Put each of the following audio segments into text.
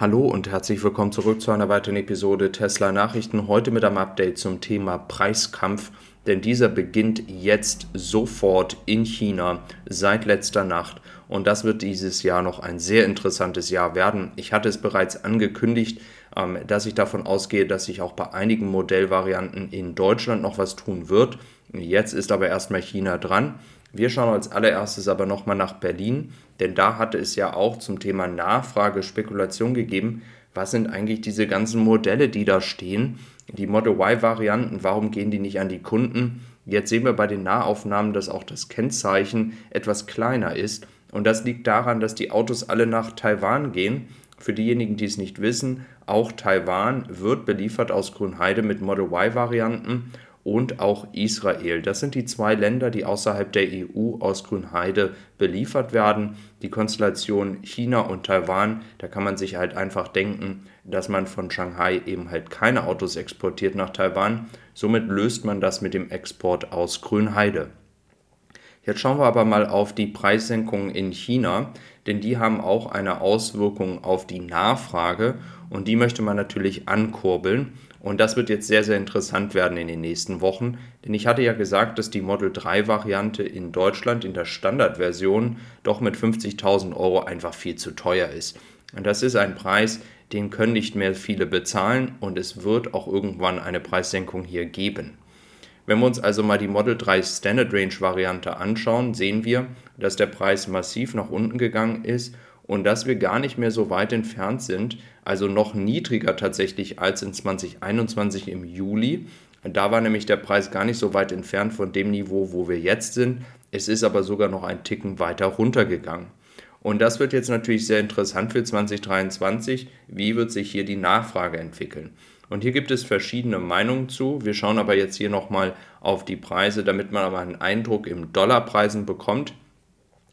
Hallo und herzlich willkommen zurück zu einer weiteren Episode Tesla Nachrichten. Heute mit einem Update zum Thema Preiskampf, denn dieser beginnt jetzt sofort in China seit letzter Nacht und das wird dieses Jahr noch ein sehr interessantes Jahr werden. Ich hatte es bereits angekündigt, ähm, dass ich davon ausgehe, dass sich auch bei einigen Modellvarianten in Deutschland noch was tun wird. Jetzt ist aber erstmal China dran. Wir schauen als allererstes aber nochmal nach Berlin, denn da hatte es ja auch zum Thema Nachfrage Spekulation gegeben. Was sind eigentlich diese ganzen Modelle, die da stehen? Die Model Y-Varianten, warum gehen die nicht an die Kunden? Jetzt sehen wir bei den Nahaufnahmen, dass auch das Kennzeichen etwas kleiner ist. Und das liegt daran, dass die Autos alle nach Taiwan gehen. Für diejenigen, die es nicht wissen, auch Taiwan wird beliefert aus Grünheide mit Model Y-Varianten und auch Israel. Das sind die zwei Länder, die außerhalb der EU aus Grünheide beliefert werden. Die Konstellation China und Taiwan, da kann man sich halt einfach denken, dass man von Shanghai eben halt keine Autos exportiert nach Taiwan. Somit löst man das mit dem Export aus Grünheide. Jetzt schauen wir aber mal auf die Preissenkungen in China, denn die haben auch eine Auswirkung auf die Nachfrage und die möchte man natürlich ankurbeln. Und das wird jetzt sehr, sehr interessant werden in den nächsten Wochen, denn ich hatte ja gesagt, dass die Model 3 Variante in Deutschland in der Standardversion doch mit 50.000 Euro einfach viel zu teuer ist. Und das ist ein Preis, den können nicht mehr viele bezahlen und es wird auch irgendwann eine Preissenkung hier geben. Wenn wir uns also mal die Model 3 Standard Range Variante anschauen, sehen wir, dass der Preis massiv nach unten gegangen ist und dass wir gar nicht mehr so weit entfernt sind, also noch niedriger tatsächlich als in 2021 im Juli. Da war nämlich der Preis gar nicht so weit entfernt von dem Niveau, wo wir jetzt sind. Es ist aber sogar noch ein Ticken weiter runtergegangen. Und das wird jetzt natürlich sehr interessant für 2023. Wie wird sich hier die Nachfrage entwickeln? Und hier gibt es verschiedene Meinungen zu. Wir schauen aber jetzt hier nochmal auf die Preise, damit man aber einen Eindruck im Dollarpreisen bekommt.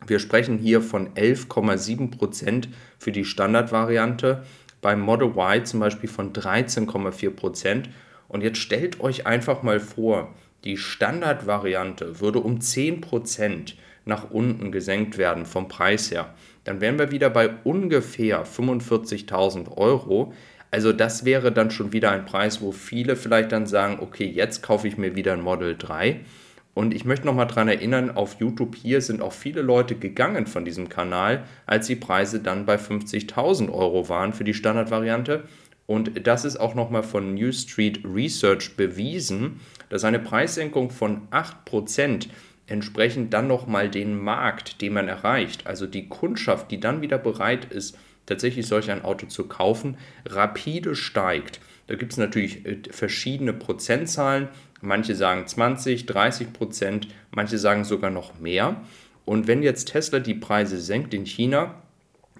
Wir sprechen hier von 11,7% für die Standardvariante, beim Model Y zum Beispiel von 13,4%. Und jetzt stellt euch einfach mal vor, die Standardvariante würde um 10% nach unten gesenkt werden vom Preis her. Dann wären wir wieder bei ungefähr 45.000 Euro. Also das wäre dann schon wieder ein Preis, wo viele vielleicht dann sagen, okay, jetzt kaufe ich mir wieder ein Model 3. Und ich möchte nochmal daran erinnern, auf YouTube hier sind auch viele Leute gegangen von diesem Kanal, als die Preise dann bei 50.000 Euro waren für die Standardvariante. Und das ist auch nochmal von New Street Research bewiesen, dass eine Preissenkung von 8% entsprechend dann nochmal den Markt, den man erreicht, also die Kundschaft, die dann wieder bereit ist, tatsächlich solch ein Auto zu kaufen, rapide steigt. Da gibt es natürlich äh, verschiedene Prozentzahlen. Manche sagen 20, 30 Prozent, manche sagen sogar noch mehr. Und wenn jetzt Tesla die Preise senkt in China,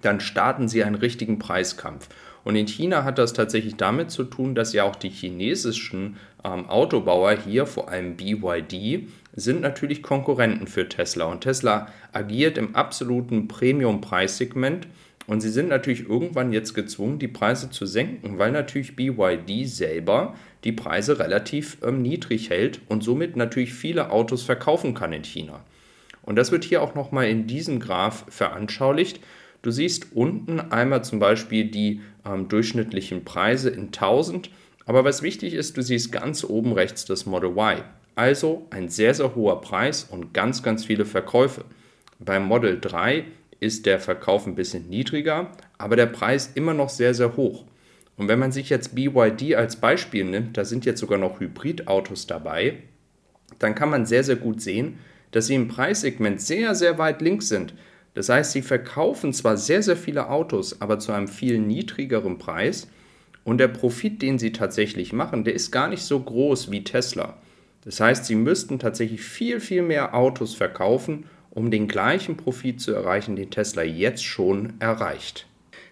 dann starten sie einen richtigen Preiskampf. Und in China hat das tatsächlich damit zu tun, dass ja auch die chinesischen ähm, Autobauer hier, vor allem BYD, sind natürlich Konkurrenten für Tesla. Und Tesla agiert im absoluten Premium-Preissegment. Und sie sind natürlich irgendwann jetzt gezwungen, die Preise zu senken, weil natürlich BYD selber die Preise relativ ähm, niedrig hält und somit natürlich viele Autos verkaufen kann in China. Und das wird hier auch nochmal in diesem Graph veranschaulicht. Du siehst unten einmal zum Beispiel die ähm, durchschnittlichen Preise in 1000, aber was wichtig ist, du siehst ganz oben rechts das Model Y. Also ein sehr, sehr hoher Preis und ganz, ganz viele Verkäufe. Beim Model 3 ist der Verkauf ein bisschen niedriger, aber der Preis immer noch sehr, sehr hoch. Und wenn man sich jetzt BYD als Beispiel nimmt, da sind jetzt sogar noch Hybridautos dabei, dann kann man sehr, sehr gut sehen, dass sie im Preissegment sehr, sehr weit links sind. Das heißt, sie verkaufen zwar sehr, sehr viele Autos, aber zu einem viel niedrigeren Preis. Und der Profit, den sie tatsächlich machen, der ist gar nicht so groß wie Tesla. Das heißt, sie müssten tatsächlich viel, viel mehr Autos verkaufen, um den gleichen Profit zu erreichen, den Tesla jetzt schon erreicht.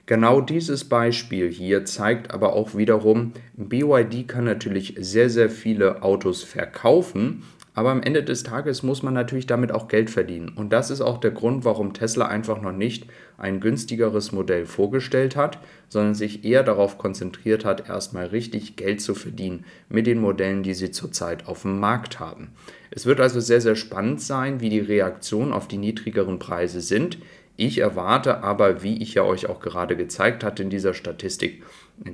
Genau dieses Beispiel hier zeigt aber auch wiederum, BYD kann natürlich sehr, sehr viele Autos verkaufen, aber am Ende des Tages muss man natürlich damit auch Geld verdienen. Und das ist auch der Grund, warum Tesla einfach noch nicht ein günstigeres Modell vorgestellt hat, sondern sich eher darauf konzentriert hat, erstmal richtig Geld zu verdienen mit den Modellen, die sie zurzeit auf dem Markt haben. Es wird also sehr, sehr spannend sein, wie die Reaktionen auf die niedrigeren Preise sind. Ich erwarte aber, wie ich ja euch auch gerade gezeigt hatte in dieser Statistik,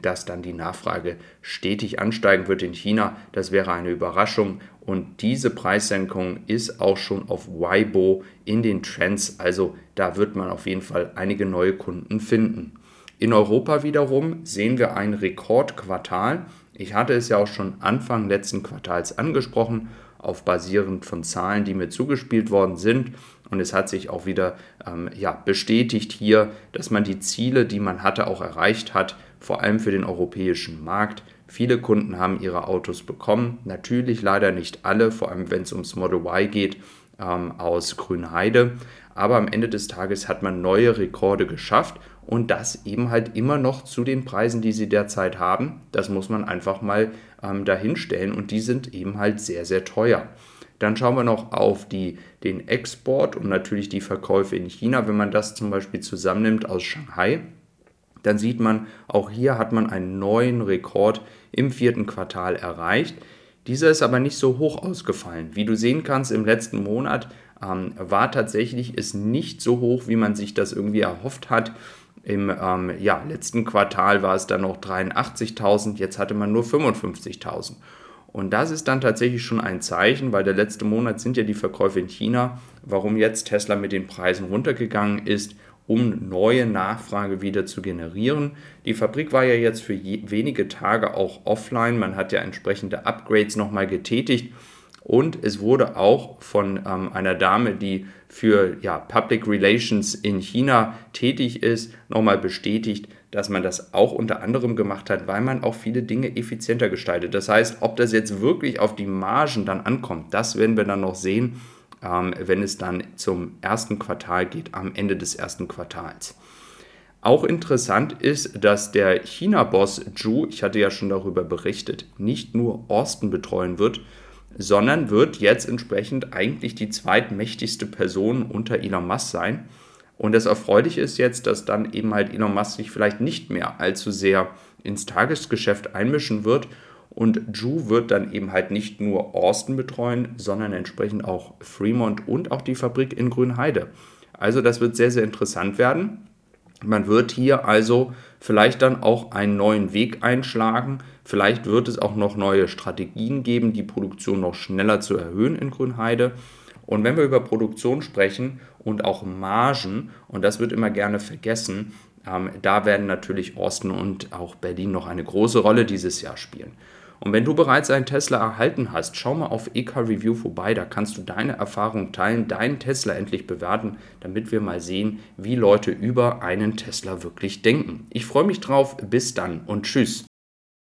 dass dann die Nachfrage stetig ansteigen wird in China. Das wäre eine Überraschung und diese Preissenkung ist auch schon auf Weibo in den Trends. Also da wird man auf jeden Fall einige neue Kunden finden. In Europa wiederum sehen wir ein Rekordquartal. Ich hatte es ja auch schon Anfang letzten Quartals angesprochen, auf basierend von Zahlen, die mir zugespielt worden sind. Und es hat sich auch wieder ähm, ja, bestätigt hier, dass man die Ziele, die man hatte, auch erreicht hat, vor allem für den europäischen Markt. Viele Kunden haben ihre Autos bekommen, natürlich leider nicht alle, vor allem wenn es ums Model Y geht, ähm, aus Grünheide. Aber am Ende des Tages hat man neue Rekorde geschafft und das eben halt immer noch zu den Preisen, die sie derzeit haben. Das muss man einfach mal ähm, dahinstellen und die sind eben halt sehr, sehr teuer. Dann schauen wir noch auf die, den Export und natürlich die Verkäufe in China. Wenn man das zum Beispiel zusammennimmt aus Shanghai, dann sieht man, auch hier hat man einen neuen Rekord im vierten Quartal erreicht. Dieser ist aber nicht so hoch ausgefallen. Wie du sehen kannst, im letzten Monat ähm, war tatsächlich es nicht so hoch, wie man sich das irgendwie erhofft hat. Im ähm, ja, letzten Quartal war es dann noch 83.000, jetzt hatte man nur 55.000. Und das ist dann tatsächlich schon ein Zeichen, weil der letzte Monat sind ja die Verkäufe in China, warum jetzt Tesla mit den Preisen runtergegangen ist, um neue Nachfrage wieder zu generieren. Die Fabrik war ja jetzt für wenige Tage auch offline, man hat ja entsprechende Upgrades nochmal getätigt. Und es wurde auch von ähm, einer Dame, die für ja, Public Relations in China tätig ist, nochmal bestätigt, dass man das auch unter anderem gemacht hat, weil man auch viele Dinge effizienter gestaltet. Das heißt, ob das jetzt wirklich auf die Margen dann ankommt, das werden wir dann noch sehen, ähm, wenn es dann zum ersten Quartal geht, am Ende des ersten Quartals. Auch interessant ist, dass der China-Boss Zhu, ich hatte ja schon darüber berichtet, nicht nur Austin betreuen wird, sondern wird jetzt entsprechend eigentlich die zweitmächtigste Person unter Elon Musk sein. Und das Erfreuliche ist jetzt, dass dann eben halt Elon Musk sich vielleicht nicht mehr allzu sehr ins Tagesgeschäft einmischen wird. Und Ju wird dann eben halt nicht nur Austin betreuen, sondern entsprechend auch Fremont und auch die Fabrik in Grünheide. Also das wird sehr, sehr interessant werden. Man wird hier also vielleicht dann auch einen neuen Weg einschlagen. Vielleicht wird es auch noch neue Strategien geben, die Produktion noch schneller zu erhöhen in Grünheide. Und wenn wir über Produktion sprechen und auch Margen, und das wird immer gerne vergessen, ähm, da werden natürlich Osten und auch Berlin noch eine große Rolle dieses Jahr spielen. Und wenn du bereits einen Tesla erhalten hast, schau mal auf EK Review vorbei, da kannst du deine Erfahrung teilen, deinen Tesla endlich bewerten, damit wir mal sehen, wie Leute über einen Tesla wirklich denken. Ich freue mich drauf, bis dann und tschüss.